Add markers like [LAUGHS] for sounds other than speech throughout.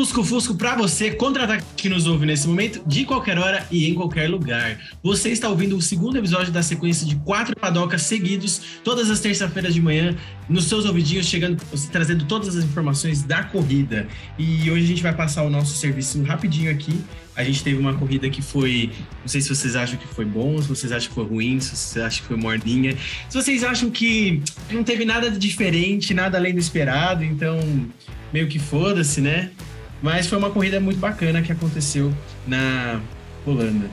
Lusco Fusco para você, contra-ataque que nos ouve nesse momento, de qualquer hora e em qualquer lugar. Você está ouvindo o segundo episódio da sequência de quatro padocas seguidos, todas as terças-feiras de manhã, nos seus ouvidinhos, chegando, trazendo todas as informações da corrida. E hoje a gente vai passar o nosso serviço rapidinho aqui. A gente teve uma corrida que foi. Não sei se vocês acham que foi bom, se vocês acham que foi ruim, se vocês acham que foi mordinha. Se vocês acham que não teve nada de diferente, nada além do esperado, então meio que foda-se, né? Mas foi uma corrida muito bacana que aconteceu na Holanda.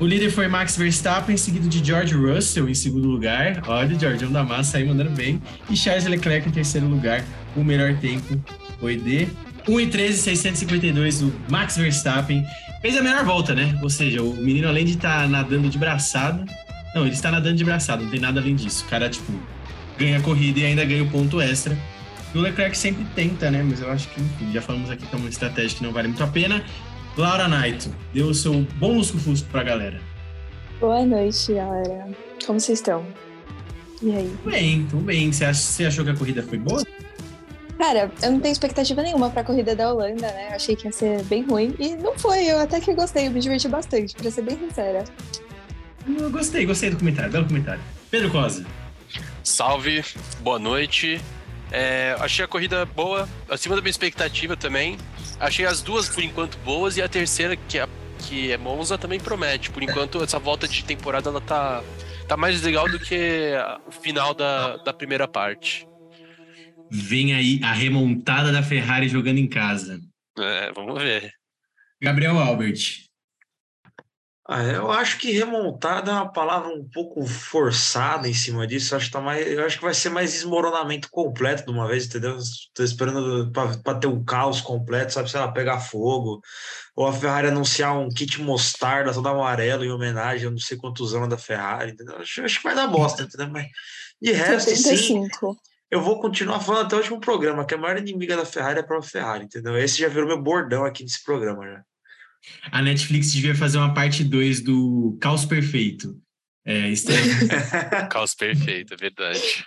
O líder foi Max Verstappen, seguido de George Russell em segundo lugar. Olha, o Georgião da Massa aí mandando bem. E Charles Leclerc em terceiro lugar. O melhor tempo foi de 1,13,652 do Max Verstappen. Fez a melhor volta, né? Ou seja, o menino, além de estar tá nadando de braçada. Não, ele está nadando de braçada, não tem nada além disso. O cara, tipo, ganha a corrida e ainda ganha o ponto extra. O Leclerc sempre tenta, né? Mas eu acho que, enfim, já falamos aqui que é uma estratégia que não vale muito a pena. Laura Naito, deu o seu bom lusco-fusco pra galera. Boa noite, galera. Como vocês estão? E aí? Tudo bem, tudo bem. Você, achou que a corrida foi boa? Cara, eu não tenho expectativa nenhuma pra corrida da Holanda, né? Eu achei que ia ser bem ruim. E não foi, eu até que gostei, eu me diverti bastante, pra ser bem sincera. Eu gostei, gostei do comentário, belo comentário. Pedro Cosa. Salve, boa noite. É, achei a corrida boa, acima da minha expectativa também. Achei as duas, por enquanto, boas, e a terceira, que é, que é Monza, também promete. Por enquanto, essa volta de temporada ela tá, tá mais legal do que o final da, da primeira parte. Vem aí a remontada da Ferrari jogando em casa. É, vamos ver. Gabriel Albert. Ah, eu acho que remontada é uma palavra um pouco forçada em cima disso. Acho que, tá mais, eu acho que vai ser mais desmoronamento completo de uma vez, entendeu? Estou esperando para ter um caos completo, sabe? Sei lá, pegar fogo. Ou a Ferrari anunciar um kit mostarda todo amarelo em homenagem a não sei quantos anos da Ferrari, entendeu? Acho, acho que vai dar bosta, entendeu? Mas de resto, 75. sim. Eu vou continuar falando até o último programa, que a maior inimiga da Ferrari é a própria Ferrari, entendeu? Esse já virou meu bordão aqui nesse programa já. A Netflix devia fazer uma parte 2 do Caos Perfeito. É, [LAUGHS] Caos Perfeito, é verdade.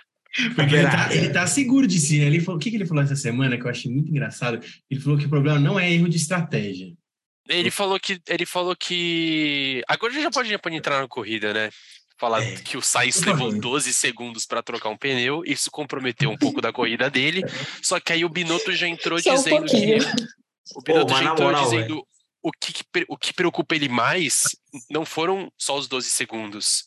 Porque ele tá, ele tá, seguro de si. Né? Ele falou, o que, que ele falou essa semana que eu achei muito engraçado? Ele falou que o problema não é erro de estratégia. Ele falou que ele falou que agora já pode, já pode entrar na corrida, né? Falar é. que o Sainz levou 12 segundos para trocar um pneu, isso comprometeu um pouco da corrida dele. Só que aí o Binotto já entrou Só dizendo um que o Binotto já entrou moral, dizendo véio o que, o que preocupa ele mais não foram só os 12 segundos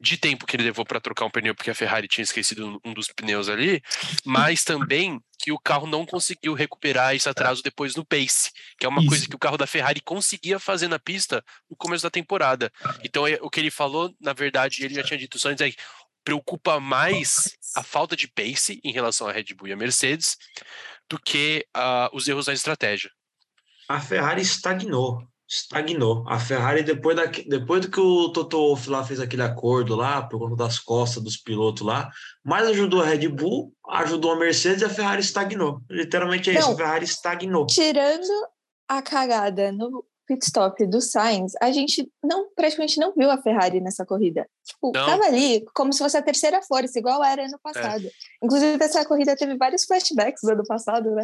de tempo que ele levou para trocar um pneu, porque a Ferrari tinha esquecido um dos pneus ali, mas também que o carro não conseguiu recuperar esse atraso depois no pace, que é uma Isso. coisa que o carro da Ferrari conseguia fazer na pista no começo da temporada. Então, é, o que ele falou, na verdade, ele já tinha dito antes, é que preocupa mais a falta de pace em relação à Red Bull e à Mercedes do que uh, os erros na estratégia a Ferrari estagnou. Estagnou. A Ferrari, depois, da, depois do que o Toto Wolff lá fez aquele acordo lá, por conta das costas dos pilotos lá, mais ajudou a Red Bull, ajudou a Mercedes e a Ferrari estagnou. Literalmente é Não, isso, a Ferrari estagnou. Tirando a cagada no pit stop do Sainz, a gente não praticamente não viu a Ferrari nessa corrida. Tipo, não. tava ali como se fosse a terceira força, igual era ano passado. É. Inclusive, essa corrida teve vários flashbacks do ano passado, né?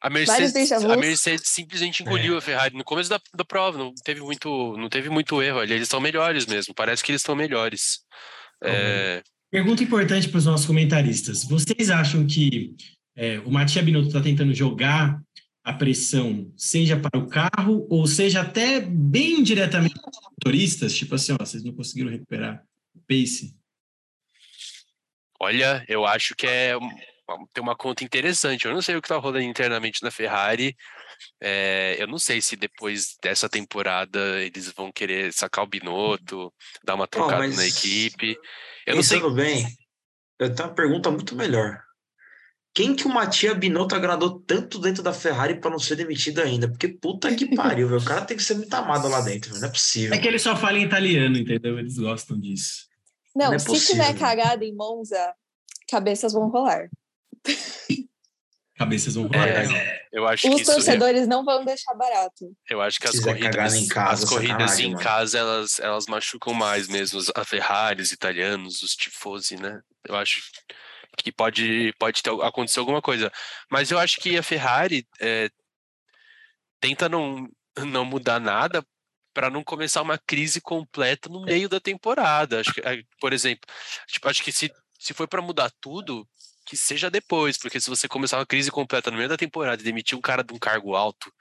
A Mercedes, a Mercedes simplesmente engoliu é. a Ferrari no começo da, da prova, não teve muito, não teve muito erro ali. Eles estão melhores mesmo, parece que eles estão melhores. É... Pergunta importante para os nossos comentaristas. Vocês acham que é, o Matia Binotto está tentando jogar a pressão, seja para o carro ou seja até bem diretamente para os motoristas, tipo assim, ó, vocês não conseguiram recuperar o pace? Olha, eu acho que é tem uma conta interessante. Eu não sei o que está rolando internamente na Ferrari. É, eu não sei se depois dessa temporada eles vão querer sacar o Binotto, dar uma trocada oh, na equipe. Eu não sei. bem, eu tenho uma pergunta muito melhor. Quem que o Matia Binotto agradou tanto dentro da Ferrari para não ser demitido ainda? Porque puta que [LAUGHS] pariu, velho. O cara tem que ser muito amado lá dentro, não é possível. É que ele só fala em italiano, entendeu? Eles gostam disso. Não, não é se possível, tiver cagada em Monza, cabeças vão rolar. Cabeças vão rolar. É, eu acho Os que torcedores é... não vão deixar barato. Eu acho que as corridas, em casa, as corridas em mano. casa elas, elas machucam mais mesmo. A Ferrari, os italianos, os tifosi, né? Eu acho que pode, pode ter, acontecer alguma coisa. Mas eu acho que a Ferrari é, tenta não, não mudar nada para não começar uma crise completa no meio da temporada. Acho que, por exemplo, tipo, acho que se, se for para mudar tudo, que seja depois, porque se você começar uma crise completa no meio da temporada e demitir um cara de um cargo alto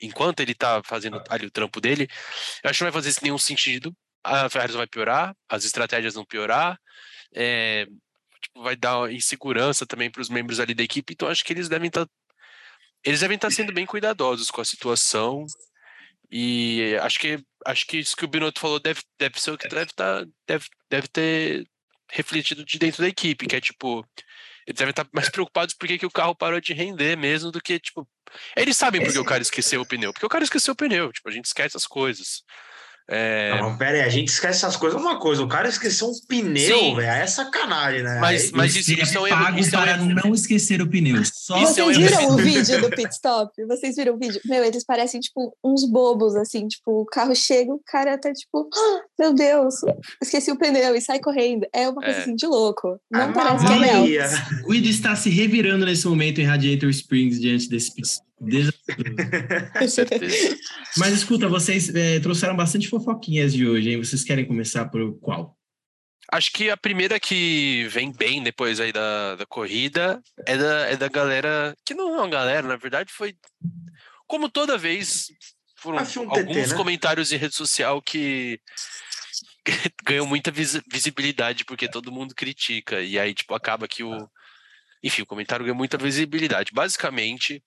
enquanto ele tá fazendo ali o trampo dele, eu acho que não vai fazer nenhum sentido. A Ferrari vai piorar, as estratégias vão piorar, é, vai dar insegurança também para os membros ali da equipe, então acho que eles devem estar tá, eles devem estar tá sendo bem cuidadosos com a situação e acho que acho que isso que o Binotto falou deve, deve ser o que deve, tá, deve, deve ter refletido de dentro da equipe, que é tipo, eles devem estar mais preocupados porque que o carro parou de render mesmo do que, tipo. Eles sabem porque o cara esqueceu o pneu. Porque o cara esqueceu o pneu. Tipo, a gente esquece as coisas. É... Não, pera aí, a gente esquece essas coisas. Uma coisa, o cara esqueceu um pneu, velho. É sacanagem, né? Mas, mas isso, isso é um erro. Isso para é um não esquecer o pneu. Só Vocês é um viram o vídeo do pit stop? Vocês viram o vídeo? Meu, eles parecem, tipo, uns bobos, assim. Tipo, o carro chega, o cara tá, tipo, oh, meu Deus, esqueci o pneu e sai correndo. É uma coisa, é. assim, de louco. Não ah, parece que é real. O Guido está se revirando nesse momento em Radiator Springs diante desse pit stop. [LAUGHS] Mas escuta, vocês é, trouxeram bastante fofoquinhas de hoje, hein? Vocês querem começar por qual? Acho que a primeira que vem bem depois aí da, da corrida é da, é da galera, que não é uma galera, na verdade foi, como toda vez, foram um alguns TT, né? comentários em rede social que [LAUGHS] ganham muita vis visibilidade porque todo mundo critica, e aí, tipo, acaba que o... Enfim, o comentário ganha muita visibilidade. Basicamente,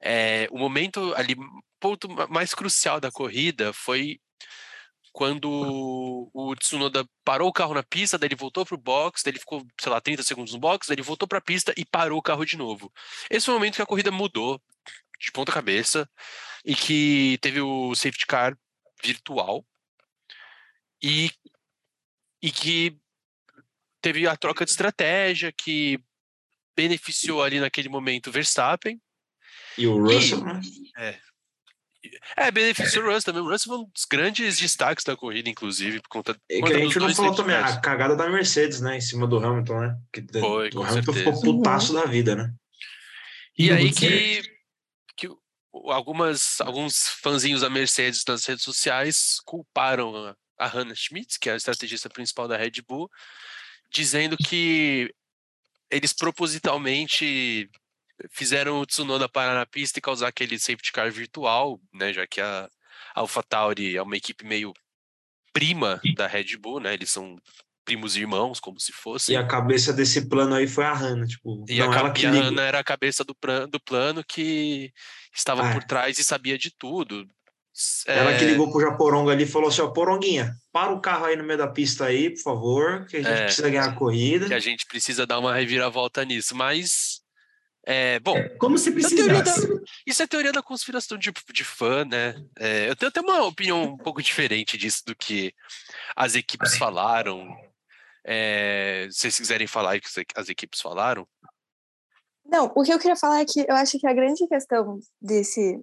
é, o momento ali, ponto mais crucial da corrida foi quando o Tsunoda parou o carro na pista, daí ele voltou pro box, daí ele ficou, sei lá, 30 segundos no box, daí ele voltou para a pista e parou o carro de novo. Esse foi o momento que a corrida mudou de ponta cabeça e que teve o safety car virtual e, e que teve a troca de estratégia que beneficiou ali naquele momento Verstappen e o Russell, e, né? É. É, beneficiou o Russell também. O Russell foi um dos grandes destaques da corrida, inclusive, por conta é que a gente não falou também a cagada da Mercedes, né? Em cima do Hamilton, né? Que foi, o Hamilton certeza. ficou putaço da vida, né? E, e aí que, que algumas, alguns fãzinhos da Mercedes nas redes sociais culparam a, a Hannah Schmitz, que é a estrategista principal da Red Bull, dizendo que eles propositalmente fizeram o Tsunoda parar na pista e causar aquele safety car virtual, né? Já que a AlphaTauri é uma equipe meio prima da Red Bull, né? Eles são primos irmãos, como se fosse. E a cabeça desse plano aí foi a Hannah, tipo. E não, a, ela que e a Hannah era a cabeça do, do plano que estava ah. por trás e sabia de tudo. Ela é... que ligou pro Japoronga ali e falou assim: ó, Poronguinha, para o carro aí no meio da pista aí, por favor, que a gente é... precisa ganhar a corrida. Que a gente precisa dar uma reviravolta nisso. Mas é, bom, como se precisasse. Da, isso é teoria da conspiração de, de fã, né? É, eu tenho até uma opinião um pouco diferente disso do que as equipes falaram. É, se vocês quiserem falar o que as equipes falaram. Não, o que eu queria falar é que eu acho que a grande questão desse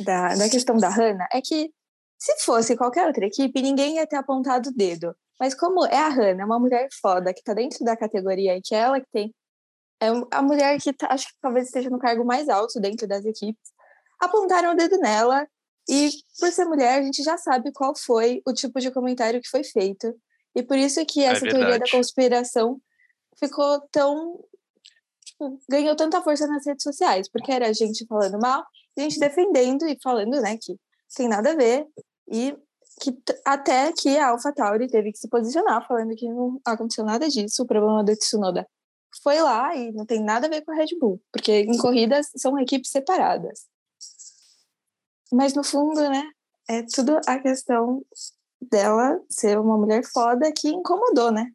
da, da questão da Hannah é que se fosse qualquer outra equipe, ninguém ia ter apontado o dedo. Mas como é a Hannah, uma mulher foda que tá dentro da categoria e que é ela que tem é a mulher que tá, acho que talvez esteja no cargo mais alto dentro das equipes, apontaram o dedo nela e por ser mulher a gente já sabe qual foi o tipo de comentário que foi feito. E por isso que é essa é teoria da conspiração ficou tão tipo, ganhou tanta força nas redes sociais porque era a gente falando mal, gente defendendo e falando né que tem nada a ver e que até que a AlphaTauri teve que se posicionar falando que não aconteceu nada disso, o problema do Tsunoda foi lá e não tem nada a ver com a Red Bull, porque em corridas são equipes separadas. Mas no fundo, né, é tudo a questão dela ser uma mulher foda que incomodou, né?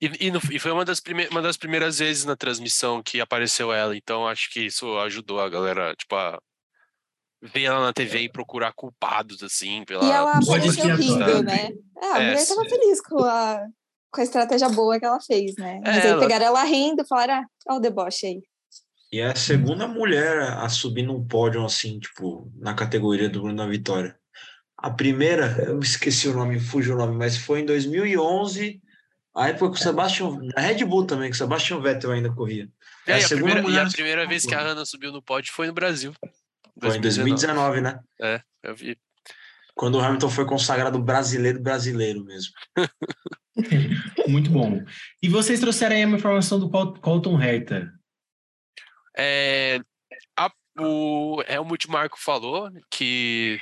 E, e, no, e foi uma das, uma das primeiras vezes na transmissão que apareceu ela, então acho que isso ajudou a galera, tipo, a ver ela na TV e procurar culpados, assim, pela... E ela apareceu rindo, né? É, a é, mulher tava feliz com a, com a estratégia boa que ela fez, né? Mas é, aí ela... pegaram ela rindo e falaram, ah, olha o deboche aí. E é a segunda mulher a subir num pódio, assim, tipo, na categoria do Bruno da Vitória. A primeira, eu esqueci o nome, fugiu o nome, mas foi em 2011, a época que o Sebastian, na Red Bull também, que o Sebastian Vettel ainda corria. É, a, a primeira, mulher... e a primeira vez que a Ana subiu no pódio foi no Brasil. Foi em 2019, né? É, eu vi. Quando o Hamilton foi consagrado brasileiro brasileiro mesmo. [LAUGHS] [LAUGHS] Muito bom. E vocês trouxeram aí uma informação do Colton Herta. É, a, o Helmut Marco falou que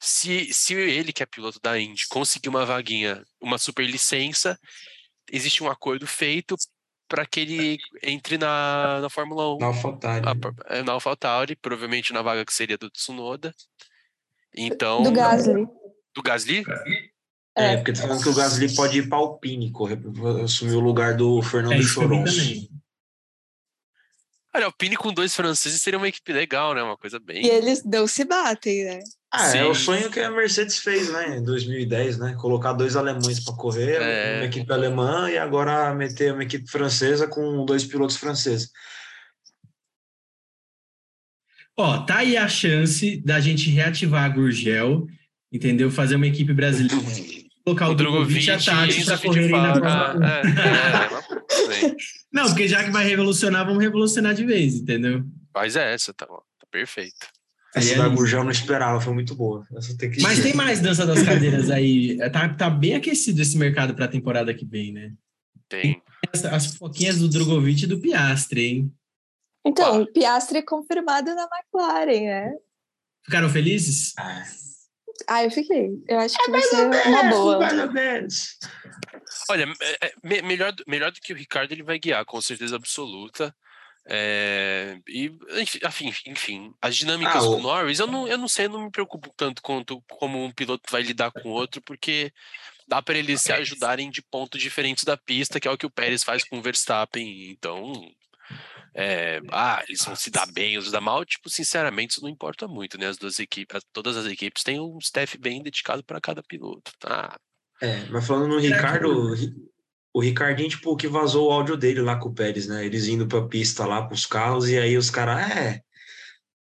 se, se ele, que é piloto da Indy, conseguir uma vaguinha, uma super licença, existe um acordo feito para que ele entre na, na Fórmula 1. Na AlphaTauri. É, na AlphaTauri, provavelmente na vaga que seria do Tsunoda. Então, do Gasly. Do Gasly? É, porque tá falando que o Gasly pode ir para Alpine, correr, assumir o lugar do Fernando é, Choronço. Olha, Alpine com dois franceses seria uma equipe legal, né? Uma coisa bem. E eles não se batem, né? Ah, Sim. é o sonho que a Mercedes fez, né? Em 2010, né? Colocar dois alemães para correr, é... uma equipe alemã e agora meter uma equipe francesa com dois pilotos franceses. Ó, tá aí a chance da gente reativar a Gurgel, entendeu? Fazer uma equipe brasileira. [LAUGHS] Colocar o, o Drogovic e a Tati para correrem na Fórmula 1. É, é, é, [LAUGHS] Não, porque já que vai revolucionar, vamos revolucionar de vez, entendeu? Faz essa, tá, tá perfeito. Essa da Gurgel não esperava, foi muito boa. Tem Mas tem mais dança das cadeiras aí. Tá, tá bem aquecido esse mercado para a temporada que vem, né? Tem. As, as foquinhas do Drogovic e do Piastre, hein? Então, o Piastre é confirmado na McLaren, né? Ficaram felizes? Ah, ah eu fiquei. Eu acho que é vai ser uma boa. Olha, é, é, melhor, melhor do que o Ricardo, ele vai guiar, com certeza absoluta. É, e, enfim, enfim, as dinâmicas ah, do Norris, eu não, eu não sei, eu não me preocupo tanto quanto como um piloto vai lidar com o outro, porque dá para eles se ajudarem de pontos diferentes da pista, que é o que o Pérez faz com o Verstappen. Então, é, ah, eles vão se dar bem ou se dar mal, tipo, sinceramente, isso não importa muito, né? As duas equipes, todas as equipes têm um staff bem dedicado para cada piloto, tá? É, mas falando no Ricardo, o Ricardinho, tipo, que vazou o áudio dele lá com o Pérez, né? Eles indo pra pista lá com os carros, e aí os caras, é.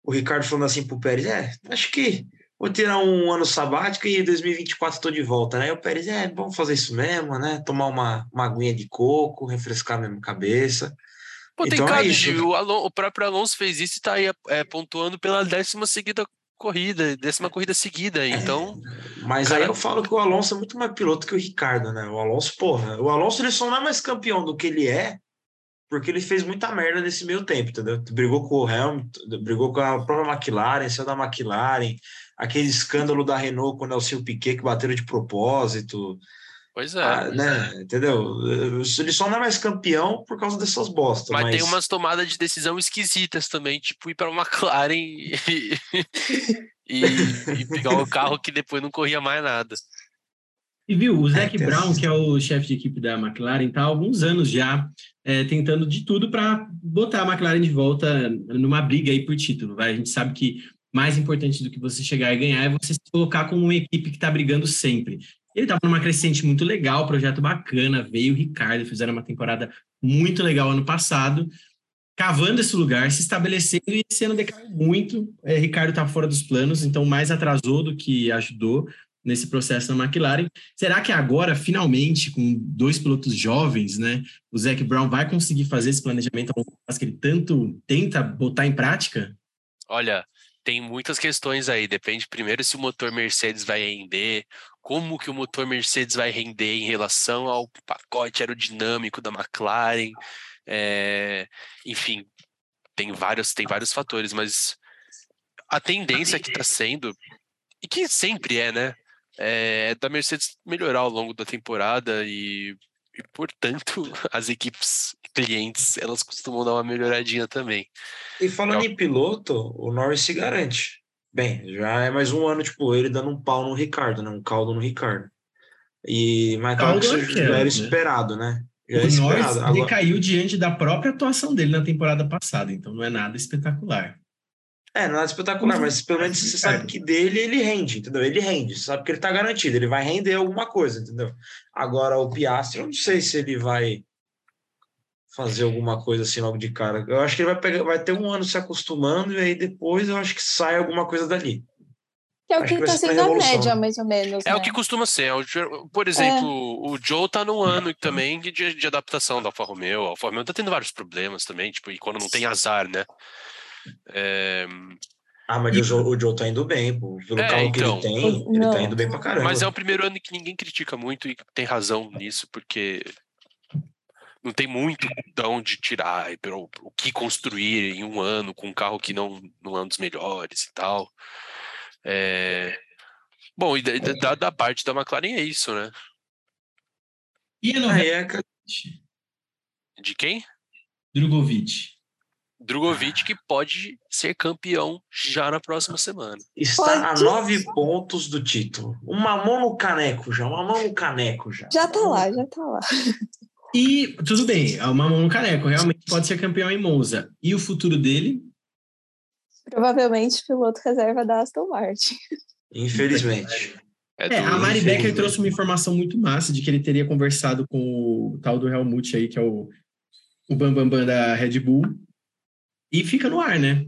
O Ricardo falando assim pro Pérez, é, acho que vou tirar um ano sabático e em 2024 tô de volta, né? E o Pérez, é, vamos fazer isso mesmo, né? Tomar uma, uma aguinha de coco, refrescar mesmo a cabeça. Pô, tem então é o, Alon, o, próprio Alonso fez isso e tá aí é, pontuando pela décima seguida corrida, décima corrida seguida, então... É, mas cara... aí eu falo que o Alonso é muito mais piloto que o Ricardo, né? O Alonso, porra, o Alonso ele só não é mais campeão do que ele é porque ele fez muita merda nesse meio tempo, entendeu? Brigou com o Hamilton, brigou com a própria McLaren, saiu da McLaren, aquele escândalo da Renault com o Nelson Piquet que bateram de propósito, Pois é. Ah, né? É. Entendeu? Ele só não é mais campeão por causa dessas bostas. Mas, mas... tem umas tomadas de decisão esquisitas também, tipo ir para uma McLaren e, [LAUGHS] e, e, pegar um carro que depois não corria mais nada. E viu, o Zac é, Brown, que é o chefe de equipe da McLaren, está há alguns anos já é, tentando de tudo para botar a McLaren de volta numa briga aí por título. Vai? A gente sabe que mais importante do que você chegar e ganhar é você se colocar como uma equipe que está brigando sempre. Ele estava numa crescente muito legal, projeto bacana, veio o Ricardo, fizeram uma temporada muito legal ano passado, cavando esse lugar, se estabelecendo e esse ano decaiu muito. É, Ricardo está fora dos planos, então mais atrasou do que ajudou nesse processo na McLaren. Será que agora, finalmente, com dois pilotos jovens, né, o Zac Brown vai conseguir fazer esse planejamento que ele tanto tenta botar em prática? Olha, tem muitas questões aí. Depende primeiro se o motor Mercedes vai render, como que o motor Mercedes vai render em relação ao pacote aerodinâmico da McLaren. É, enfim, tem vários, tem vários fatores, mas a tendência que está sendo, e que sempre é, né? É da Mercedes melhorar ao longo da temporada e, e portanto, [LAUGHS] as equipes clientes elas costumam dar uma melhoradinha também. E falando em piloto, o Norris se garante. Bem, já é mais um ano, tipo, ele dando um pau no Ricardo, né? Um caldo no Ricardo. E, mas claro que isso já era né? esperado, né? Já o Norris Agora... caiu diante da própria atuação dele na temporada passada, então não é nada espetacular. É, nada espetacular, mas pelo menos você sabe que dele ele rende, entendeu? Ele rende, você sabe que ele tá garantido, ele vai render alguma coisa, entendeu? Agora o Piastri, eu não sei se ele vai fazer alguma coisa assim logo de cara. Eu acho que ele vai, pegar, vai ter um ano se acostumando e aí depois eu acho que sai alguma coisa dali. Que é o que está sendo a média, mais ou menos. É né? o que costuma ser. Por exemplo, é. o Joe tá num ano também de, de adaptação da Alfa Romeo. A Alfa Romeo tá tendo vários problemas também, tipo, e quando não tem azar, né? É... Ah, mas e... o, Joe, o Joe tá indo bem, pô. Pelo é, carro então, que ele então. tem, ele tá indo bem pra caramba. Mas é o primeiro ano que ninguém critica muito e tem razão nisso, porque não tem muito de onde tirar, o que construir em um ano com um carro que não, não é um dos melhores e tal. É... Bom, e da, da, parte da McLaren é isso, né? E a novela? De quem? Drogovic. Drogovic que pode ser campeão já na próxima semana. Está pode a nove pontos do título. Uma mão no caneco já, uma mão no caneco já. Já tá lá, já tá lá. [LAUGHS] E tudo bem, é uma mão no caneco, realmente pode ser campeão em Monza. E o futuro dele? Provavelmente piloto reserva da Aston Martin. Infelizmente. É, é a Mari Becker trouxe uma informação muito massa de que ele teria conversado com o tal do Helmut aí, que é o, o Bambambam Bam Bam da Red Bull, e fica no ar, né?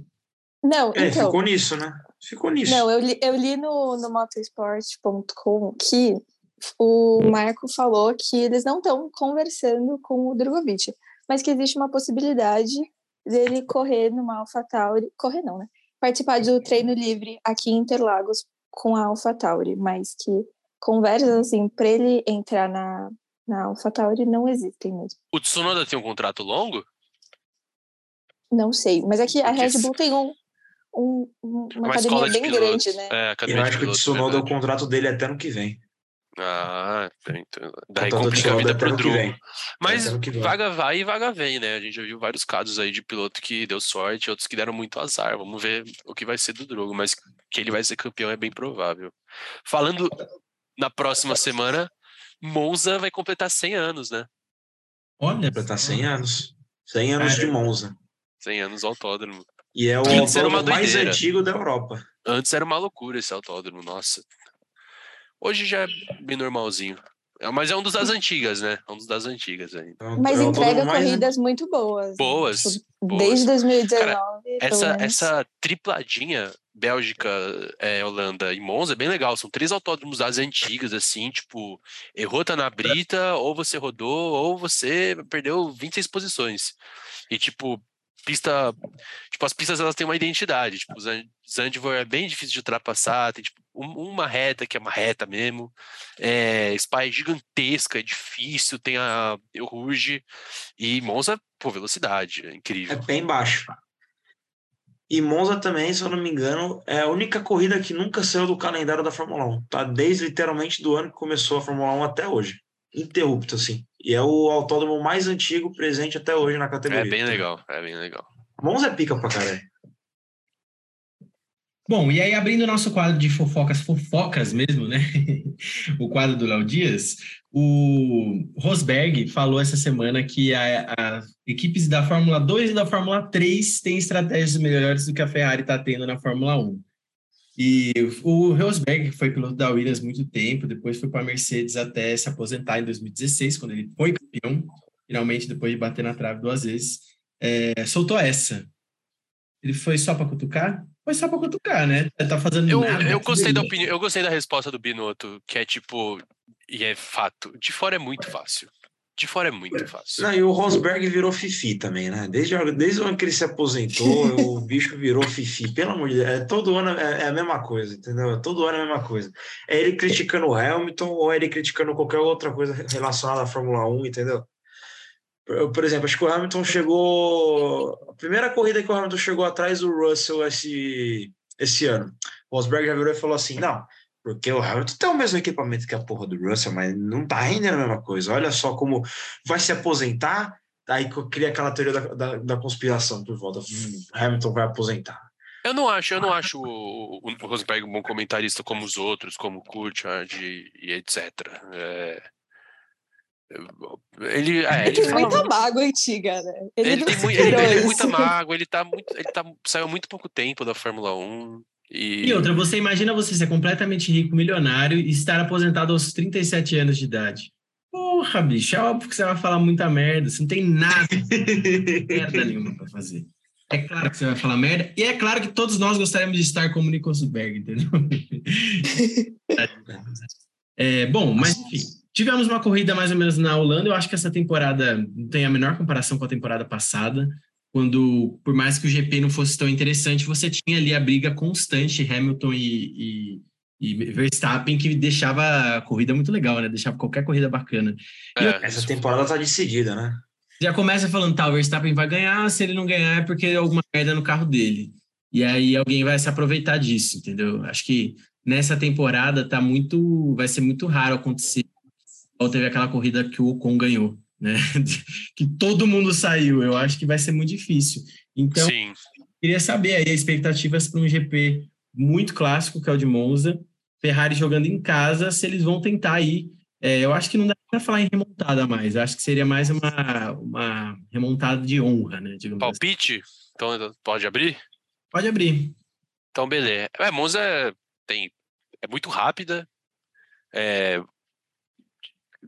Não, é, então... ficou nisso, né? Ficou nisso. Não, eu li, eu li no, no motorsport.com que o Marco falou que eles não estão conversando com o Drogovic, mas que existe uma possibilidade dele correr numa AlphaTauri, correr não, né? Participar do treino livre aqui em Interlagos com a AlphaTauri, mas que conversas assim para ele entrar na na AlphaTauri não existem mesmo. O Tsunoda tem um contrato longo? Não sei, mas é que a Red Bull tem um, um uma, uma academia bem grande, né? É, eu acho que o Tsunoda, o contrato dele é até no que vem. Ah, então, daí complica a vida pro Drugo. Mas vaga vai e vaga vem, né? A gente já viu vários casos aí de piloto que deu sorte, outros que deram muito azar. Vamos ver o que vai ser do Drogo, mas que ele vai ser campeão é bem provável. Falando na próxima semana, Monza vai completar 100 anos, né? Olha, completar 100 anos. 100 anos Cara, de Monza. 100 anos autódromo. E é o Antes autódromo mais antigo da Europa. Antes era uma loucura esse autódromo, nossa. Hoje já é bem normalzinho. É, mas é um dos das antigas, né? É um dos das antigas ainda. É mas entrega corridas muito boas. Boas. Né? Tipo, boas. Desde 2019. Cara, essa, essa tripladinha Bélgica, é, Holanda e Monza é bem legal. São três autódromos das antigas, assim, tipo, errou tá na brita, ou você rodou, ou você perdeu 26 posições. E, tipo, pista. Tipo, as pistas elas têm uma identidade. Tipo, Zandvoort é bem difícil de ultrapassar, tem tipo, uma reta que é uma reta mesmo. É, Spa é gigantesca, é difícil, tem a Eu Ruge. E Monza, pô, velocidade, é incrível. É bem baixo. E Monza também, se eu não me engano, é a única corrida que nunca saiu do calendário da Fórmula 1. Tá desde literalmente do ano que começou a Fórmula 1 até hoje. Interrupto, assim. E é o autódromo mais antigo presente até hoje na categoria. É bem legal, é bem legal. Monza é pica pra caralho. Bom, e aí abrindo o nosso quadro de fofocas, fofocas mesmo, né? [LAUGHS] o quadro do Léo Dias, o Rosberg falou essa semana que as equipes da Fórmula 2 e da Fórmula 3 têm estratégias melhores do que a Ferrari está tendo na Fórmula 1. E o Rosberg, foi piloto da Williams muito tempo, depois foi para a Mercedes até se aposentar em 2016, quando ele foi campeão, finalmente, depois de bater na trave duas vezes, é, soltou essa. Ele foi só para cutucar? Foi só para cutucar, né? Tá fazendo eu, nada. Eu gostei, da opinião, eu gostei da resposta do Binotto, que é tipo, e é fato, de fora é muito fácil. De fora é muito fácil. Não, e o Rosberg virou Fifi também, né? Desde, desde o ano que ele se aposentou, [LAUGHS] o bicho virou Fifi. Pelo amor de Deus, é, todo ano é, é, a mesma coisa, entendeu? Todo ano é a mesma coisa. É ele criticando o Hamilton ou é ele criticando qualquer outra coisa relacionada à Fórmula 1, entendeu? Por, por exemplo, acho que o Hamilton chegou. A primeira corrida que o Hamilton chegou atrás do Russell esse, esse ano. O Rosberg já virou e falou assim: não, porque o Hamilton tem o mesmo equipamento que a porra do Russell, mas não tá rendendo a mesma coisa. Olha só como vai se aposentar, aí cria aquela teoria da, da, da conspiração por volta. Hum, Hamilton vai aposentar. Eu não acho, eu não acho o, o Rosberg um bom comentarista como os outros, como o Coulthard e, e etc. É, ele, é, ele, tem muita mágoa antiga, né? Ele, ele, tem, muito, ele, ele tem muita mágoa, ele tá muito. Ele tá, saiu muito pouco tempo da Fórmula 1. E... e outra, você imagina você ser completamente rico, milionário e estar aposentado aos 37 anos de idade. Porra, bicho, é óbvio que você vai falar muita merda, você não tem nada, merda nenhuma pra fazer. É claro que você vai falar merda, e é claro que todos nós gostaríamos de estar como Nico Rosberg, entendeu? [LAUGHS] é, bom, mas enfim, tivemos uma corrida mais ou menos na Holanda, eu acho que essa temporada não tem a menor comparação com a temporada passada. Quando, por mais que o GP não fosse tão interessante, você tinha ali a briga constante, Hamilton e, e, e Verstappen, que deixava a corrida muito legal, né? Deixava qualquer corrida bacana. É, essa temporada tá decidida, né? Já começa falando, tá, o Verstappen vai ganhar, se ele não ganhar é porque é alguma merda no carro dele. E aí alguém vai se aproveitar disso, entendeu? Acho que nessa temporada tá muito, vai ser muito raro acontecer. Ou teve aquela corrida que o Ocon ganhou, né? [LAUGHS] que todo mundo saiu. Eu acho que vai ser muito difícil. Então, Sim. queria saber aí expectativas para um GP muito clássico, que é o de Monza. Ferrari jogando em casa, se eles vão tentar aí. É, eu acho que não dá para falar em remontada mais. Eu acho que seria mais uma, uma remontada de honra, né? Assim. Palpite? Assim. Então pode abrir? Pode abrir. Então, beleza. É, Monza tem, é muito rápida, é,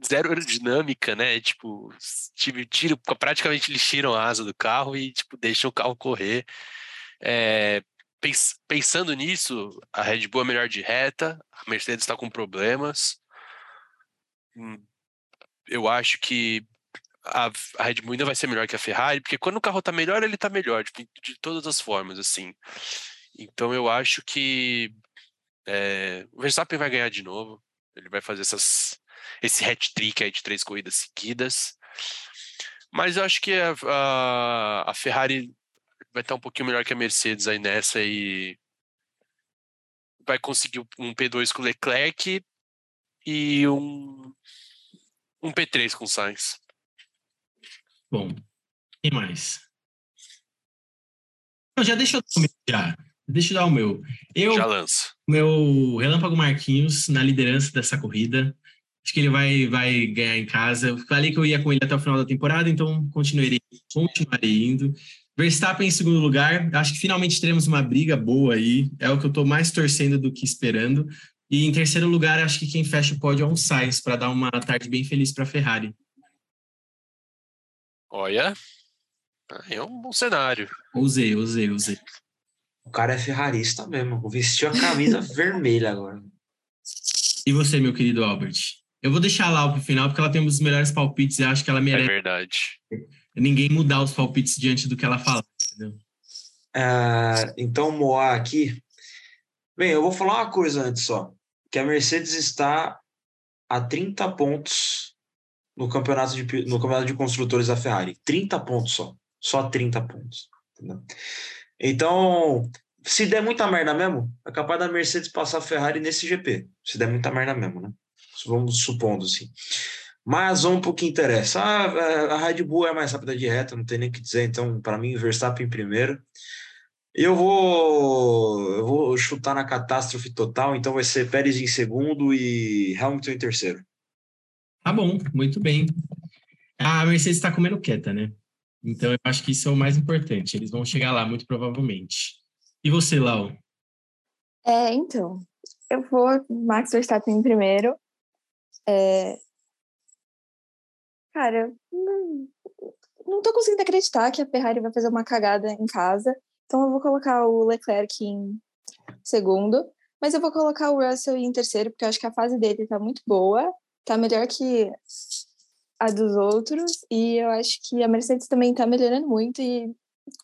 zero aerodinâmica, né? Tipo, tiro, praticamente eles tiram a asa do carro e tipo deixam o carro correr. É, pens, pensando nisso, a Red Bull é melhor de reta, a Mercedes está com problemas. Hum, eu acho que a, a, Red Bull ainda vai ser melhor que a Ferrari, porque quando o carro tá melhor, ele tá melhor, tipo, de todas as formas, assim. Então eu acho que é, o Verstappen vai ganhar de novo. Ele vai fazer essas, esse hat-trick aí de três corridas seguidas. Mas eu acho que a, a, a Ferrari vai estar um pouquinho melhor que a Mercedes aí nessa e vai conseguir um P2 com o Leclerc e um, um P3 com o Sainz. Bom, quem mais? Não, já deixa eu dar o meu. Já. Deixa eu dar o meu. Eu, já lança. Meu Relâmpago Marquinhos na liderança dessa corrida. Acho que ele vai, vai ganhar em casa. Eu falei que eu ia com ele até o final da temporada, então continuarei, continuarei indo. Verstappen em segundo lugar. Acho que finalmente teremos uma briga boa aí. É o que eu estou mais torcendo do que esperando. E em terceiro lugar, acho que quem fecha o pódio é um Sainz, para dar uma tarde bem feliz para a Ferrari. Olha, é um bom cenário. Usei, usei, usei. O cara é ferrarista mesmo. Vestiu a camisa [LAUGHS] vermelha agora. E você, meu querido Albert? Eu vou deixar lá pro final, porque ela tem um dos melhores palpites e acho que ela merece. É verdade. Ninguém mudar os palpites diante do que ela fala, entendeu? É, então, Moá aqui. Bem, eu vou falar uma coisa antes só. Que a Mercedes está a 30 pontos no campeonato de, no campeonato de construtores da Ferrari. 30 pontos só. Só 30 pontos. Entendeu? Então, se der muita merda mesmo, é capaz da Mercedes passar a Ferrari nesse GP. Se der muita merda mesmo, né? Vamos supondo assim. Mas vamos para o que interessa. Ah, é, a Red Bull é mais rápida de reta, não tem nem o que dizer. Então, para mim, Verstappen em primeiro. Eu vou, eu vou chutar na catástrofe total, então vai ser Pérez em segundo e Hamilton em terceiro. Tá bom, muito bem. A Mercedes está comendo quieta, né? Então eu acho que isso é o mais importante. Eles vão chegar lá, muito provavelmente. E você, Lau? É, então, eu vou Max Verstappen em primeiro. É... Cara, não, não tô conseguindo acreditar que a Ferrari vai fazer uma cagada em casa. Então eu vou colocar o Leclerc em segundo. Mas eu vou colocar o Russell em terceiro, porque eu acho que a fase dele tá muito boa tá melhor que a dos outros e eu acho que a Mercedes também tá melhorando muito e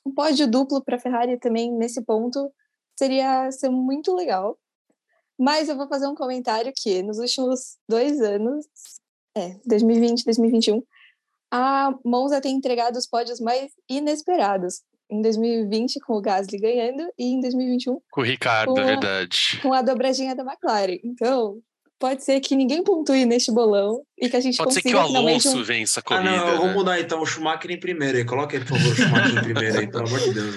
um pódio duplo para Ferrari também nesse ponto seria ser muito legal. Mas eu vou fazer um comentário que nos últimos dois anos, é, 2020, 2021, a Monza tem entregado os pódios mais inesperados. Em 2020 com o Gasly ganhando e em 2021 com o Ricardo, com, é verdade. Com a dobradinha da McLaren. Então, pode ser que ninguém pontue neste bolão e que a gente pode consiga ser que o Alonso um... vença a corrida. Ah, não, eu vou né? mudar então o Schumacher em primeiro aí. Coloca ele, por favor, o Schumacher em primeiro aí, pelo amor de Deus.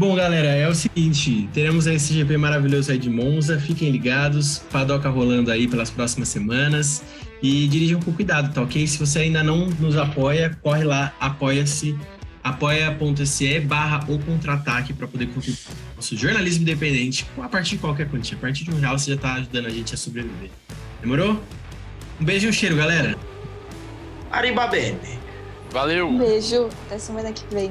Bom, galera, é o seguinte, teremos esse GP maravilhoso aí de Monza, fiquem ligados, padoca rolando aí pelas próximas semanas e dirijam com cuidado, tá ok? Se você ainda não nos apoia, corre lá, apoia-se apoia.se barra o contra-ataque para poder contribuir com o nosso jornalismo independente a partir de qualquer quantia. A partir de um real você já está ajudando a gente a sobreviver. Demorou? Um beijo e um cheiro, galera. Arriba bene. Valeu. Um beijo. Até semana que vem.